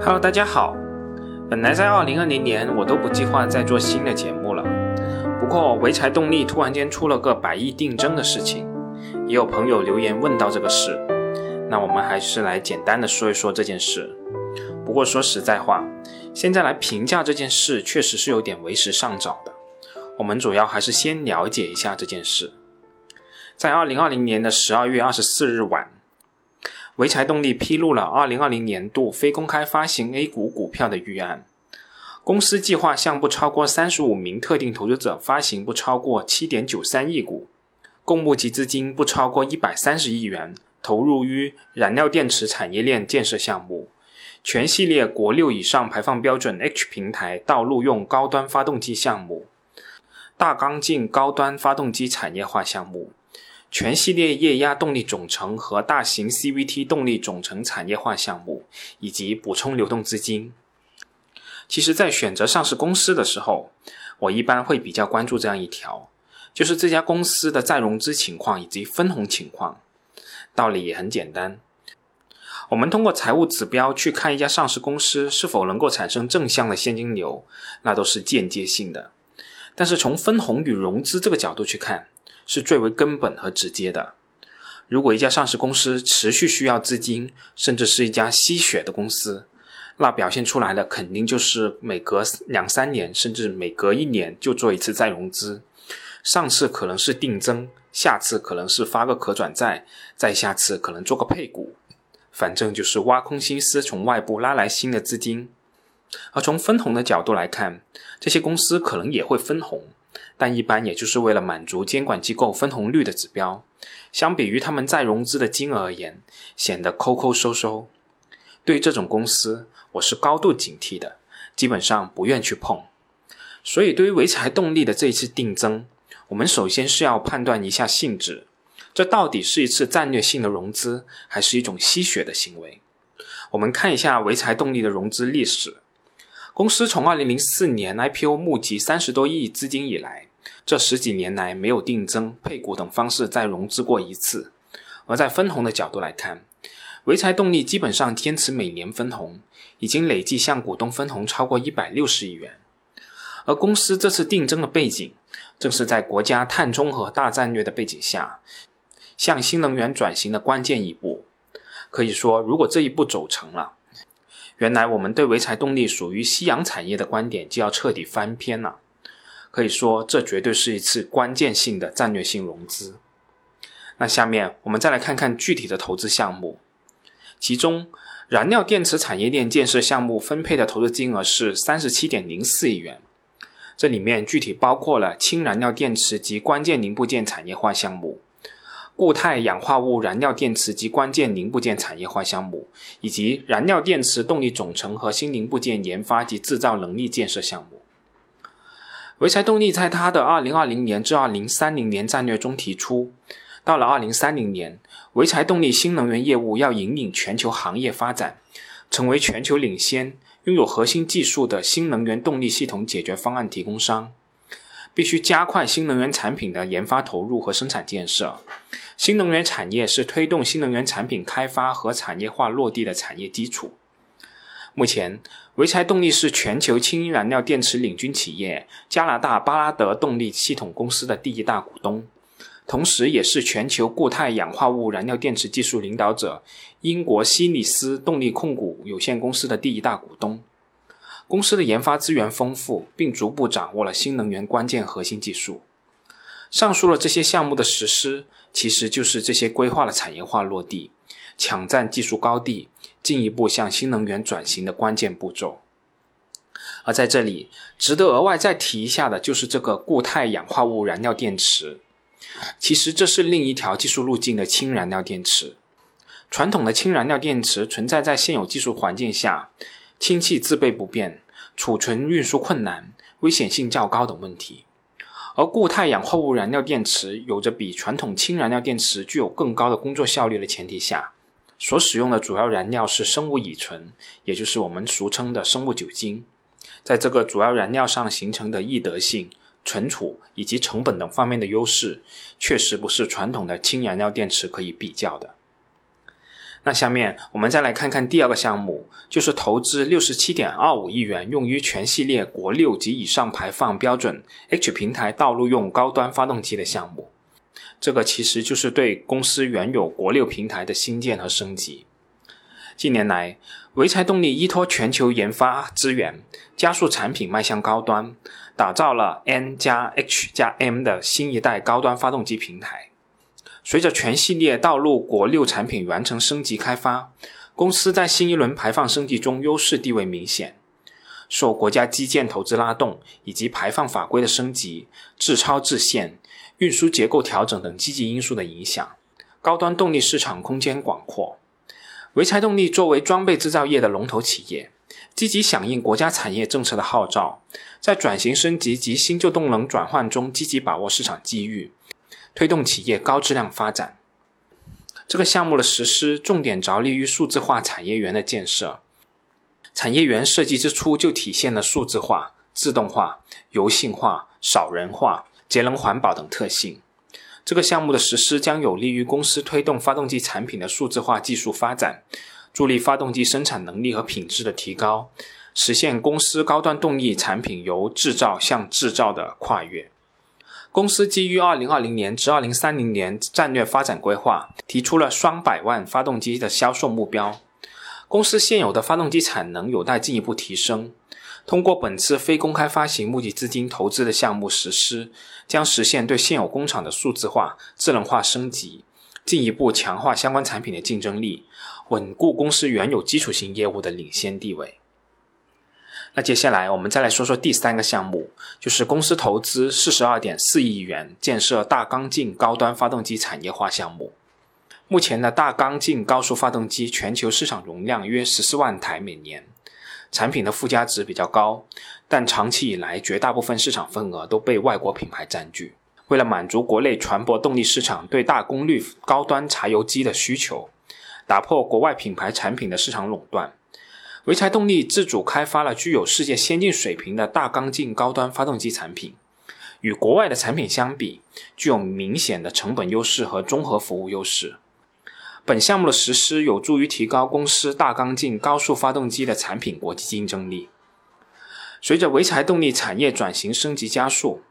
Hello，大家好。本来在二零二零年我都不计划再做新的节目了，不过潍柴动力突然间出了个百亿定增的事情，也有朋友留言问到这个事，那我们还是来简单的说一说这件事。不过说实在话，现在来评价这件事确实是有点为时尚早的。我们主要还是先了解一下这件事。在二零二零年的十二月二十四日晚。潍柴动力披露了2020年度非公开发行 A 股股票的预案。公司计划向不超过35名特定投资者发行不超过7.93亿股，共募集资金不超过130亿元，投入于燃料电池产业链建设项目、全系列国六以上排放标准 H 平台道路用高端发动机项目、大缸径高端发动机产业化项目。全系列液压动力总成和大型 CVT 动力总成产业化项目，以及补充流动资金。其实，在选择上市公司的时候，我一般会比较关注这样一条，就是这家公司的再融资情况以及分红情况。道理也很简单，我们通过财务指标去看一家上市公司是否能够产生正向的现金流，那都是间接性的。但是从分红与融资这个角度去看，是最为根本和直接的。如果一家上市公司持续需要资金，甚至是一家吸血的公司，那表现出来的肯定就是每隔两三年，甚至每隔一年就做一次再融资。上次可能是定增，下次可能是发个可转债，再下次可能做个配股，反正就是挖空心思从外部拉来新的资金。而从分红的角度来看，这些公司可能也会分红。但一般也就是为了满足监管机构分红率的指标，相比于他们再融资的金额而言，显得抠抠搜搜。对于这种公司，我是高度警惕的，基本上不愿去碰。所以，对于潍柴动力的这一次定增，我们首先是要判断一下性质，这到底是一次战略性的融资，还是一种吸血的行为？我们看一下潍柴动力的融资历史。公司从二零零四年 IPO 募集三十多亿资金以来，这十几年来没有定增、配股等方式再融资过一次。而在分红的角度来看，潍柴动力基本上坚持每年分红，已经累计向股东分红超过一百六十亿元。而公司这次定增的背景，正是在国家碳中和大战略的背景下，向新能源转型的关键一步。可以说，如果这一步走成了，原来我们对潍柴动力属于夕阳产业的观点就要彻底翻篇了。可以说，这绝对是一次关键性的战略性融资。那下面我们再来看看具体的投资项目，其中燃料电池产业链建设项目分配的投资金额是三十七点零四亿元，这里面具体包括了氢燃料电池及关键零部件产业化项目。固态氧化物燃料电池及关键零部件产业化项目，以及燃料电池动力总成和新零部件研发及制造能力建设项目。潍柴动力在它的2020年至2030年战略中提出，到了2030年，潍柴动力新能源业务要引领全球行业发展，成为全球领先、拥有核心技术的新能源动力系统解决方案提供商。必须加快新能源产品的研发投入和生产建设。新能源产业是推动新能源产品开发和产业化落地的产业基础。目前，潍柴动力是全球氢燃料电池领军企业加拿大巴拉德动力系统公司的第一大股东，同时也是全球固态氧化物燃料电池技术领导者英国西里斯动力控股有限公司的第一大股东。公司的研发资源丰富，并逐步掌握了新能源关键核心技术。上述的这些项目的实施，其实就是这些规划的产业化落地、抢占技术高地、进一步向新能源转型的关键步骤。而在这里，值得额外再提一下的就是这个固态氧化物燃料电池。其实这是另一条技术路径的氢燃料电池。传统的氢燃料电池存在在现有技术环境下。氢气自备不便、储存运输困难、危险性较高等问题，而固态氧化物燃料电池有着比传统氢燃料电池具有更高的工作效率的前提下，所使用的主要燃料是生物乙醇，也就是我们俗称的生物酒精。在这个主要燃料上形成的易得性、存储以及成本等方面的优势，确实不是传统的氢燃料电池可以比较的。那下面我们再来看看第二个项目，就是投资六十七点二五亿元用于全系列国六及以上排放标准 H 平台道路用高端发动机的项目。这个其实就是对公司原有国六平台的新建和升级。近年来，潍柴动力依托全球研发资源，加速产品迈向高端，打造了 N 加 H 加 M 的新一代高端发动机平台。随着全系列道路国六产品完成升级开发，公司在新一轮排放升级中优势地位明显。受国家基建投资拉动以及排放法规的升级、自超自限、运输结构调整等积极因素的影响，高端动力市场空间广阔。潍柴动力作为装备制造业的龙头企业，积极响应国家产业政策的号召，在转型升级及新旧动能转换中积极把握市场机遇。推动企业高质量发展。这个项目的实施重点着力于数字化产业园的建设。产业园设计之初就体现了数字化、自动化、油性化、少人化、节能环保等特性。这个项目的实施将有利于公司推动发动机产品的数字化技术发展，助力发动机生产能力和品质的提高，实现公司高端动力产品由制造向制造的跨越。公司基于2020年至2030年战略发展规划，提出了双百万发动机的销售目标。公司现有的发动机产能有待进一步提升。通过本次非公开发行募集资金投资的项目实施，将实现对现有工厂的数字化、智能化升级，进一步强化相关产品的竞争力，稳固公司原有基础型业务的领先地位。那接下来我们再来说说第三个项目，就是公司投资四十二点四亿元建设大缸径高端发动机产业化项目。目前的大缸径高速发动机全球市场容量约十四万台每年，产品的附加值比较高，但长期以来绝大部分市场份额都被外国品牌占据。为了满足国内船舶动力市场对大功率高端柴油机的需求，打破国外品牌产品的市场垄断。潍柴动力自主开发了具有世界先进水平的大缸径高端发动机产品，与国外的产品相比，具有明显的成本优势和综合服务优势。本项目的实施有助于提高公司大缸径高速发动机的产品国际竞争力。随着潍柴动力产业转型升级加速，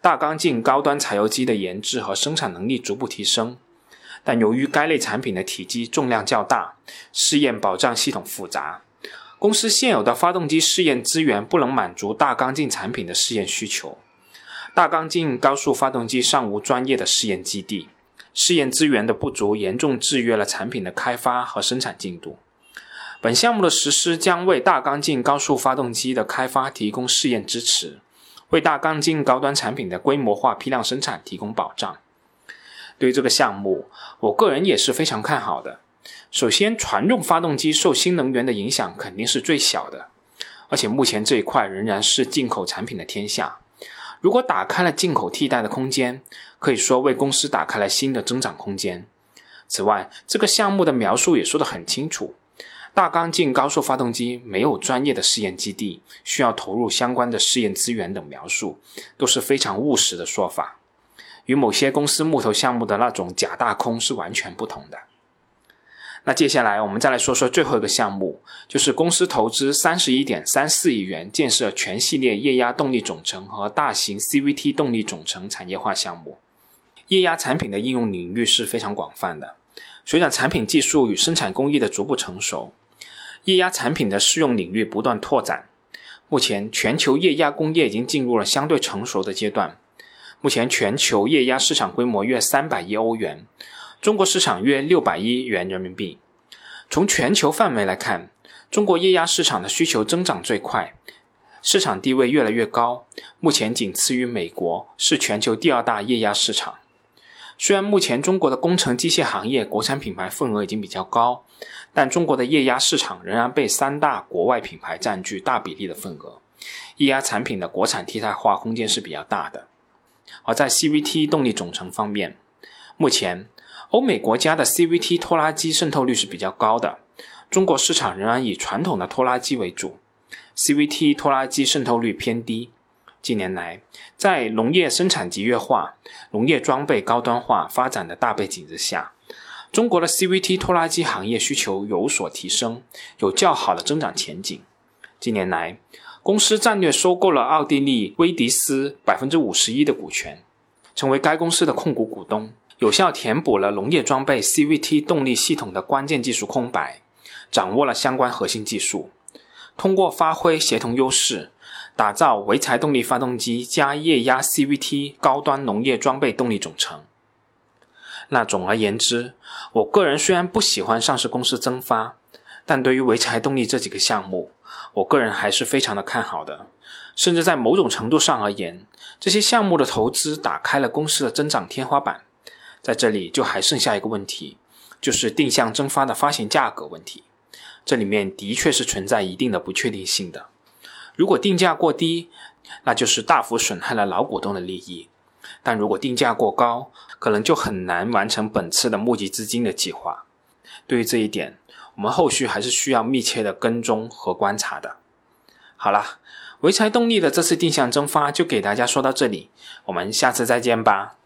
大缸径高端柴油机的研制和生产能力逐步提升，但由于该类产品的体积重量较大，试验保障系统复杂。公司现有的发动机试验资源不能满足大缸径产品的试验需求，大缸径高速发动机尚无专业的试验基地，试验资源的不足严重制约了产品的开发和生产进度。本项目的实施将为大缸径高速发动机的开发提供试验支持，为大缸径高端产品的规模化批量生产提供保障。对于这个项目，我个人也是非常看好的。首先，船用发动机受新能源的影响肯定是最小的，而且目前这一块仍然是进口产品的天下。如果打开了进口替代的空间，可以说为公司打开了新的增长空间。此外，这个项目的描述也说得很清楚：大缸径高速发动机没有专业的试验基地，需要投入相关的试验资源等描述，都是非常务实的说法，与某些公司木头项目的那种假大空是完全不同的。那接下来我们再来说说最后一个项目，就是公司投资三十一点三四亿元建设全系列液压动力总成和大型 CVT 动力总成产业化项目。液压产品的应用领域是非常广泛的，随着产品技术与生产工艺的逐步成熟，液压产品的适用领域不断拓展。目前，全球液压工业已经进入了相对成熟的阶段。目前，全球液压市场规模约三百亿欧元。中国市场约六百亿元人民币。从全球范围来看，中国液压市场的需求增长最快，市场地位越来越高，目前仅次于美国，是全球第二大液压市场。虽然目前中国的工程机械行业国产品牌份额已经比较高，但中国的液压市场仍然被三大国外品牌占据大比例的份额，液压产品的国产替代化空间是比较大的。而在 CVT 动力总成方面，目前。欧美国家的 CVT 拖拉机渗透率是比较高的，中国市场仍然以传统的拖拉机为主，CVT 拖拉机渗透率偏低。近年来，在农业生产集约化、农业装备高端化发展的大背景之下，中国的 CVT 拖拉机行业需求有所提升，有较好的增长前景。近年来，公司战略收购了奥地利威迪斯百分之五十一的股权，成为该公司的控股股东，有效填补了农业装备 CVT 动力系统的关键技术空白，掌握了相关核心技术。通过发挥协同优势，打造潍柴动力发动机加液压 CVT 高端农业装备动力总成。那总而言之，我个人虽然不喜欢上市公司增发，但对于潍柴动力这几个项目，我个人还是非常的看好的。甚至在某种程度上而言，这些项目的投资打开了公司的增长天花板。在这里就还剩下一个问题，就是定向增发的发行价格问题。这里面的确是存在一定的不确定性的。如果定价过低，那就是大幅损害了老股东的利益；但如果定价过高，可能就很难完成本次的募集资金的计划。对于这一点，我们后续还是需要密切的跟踪和观察的。好了，潍柴动力的这次定向增发就给大家说到这里，我们下次再见吧。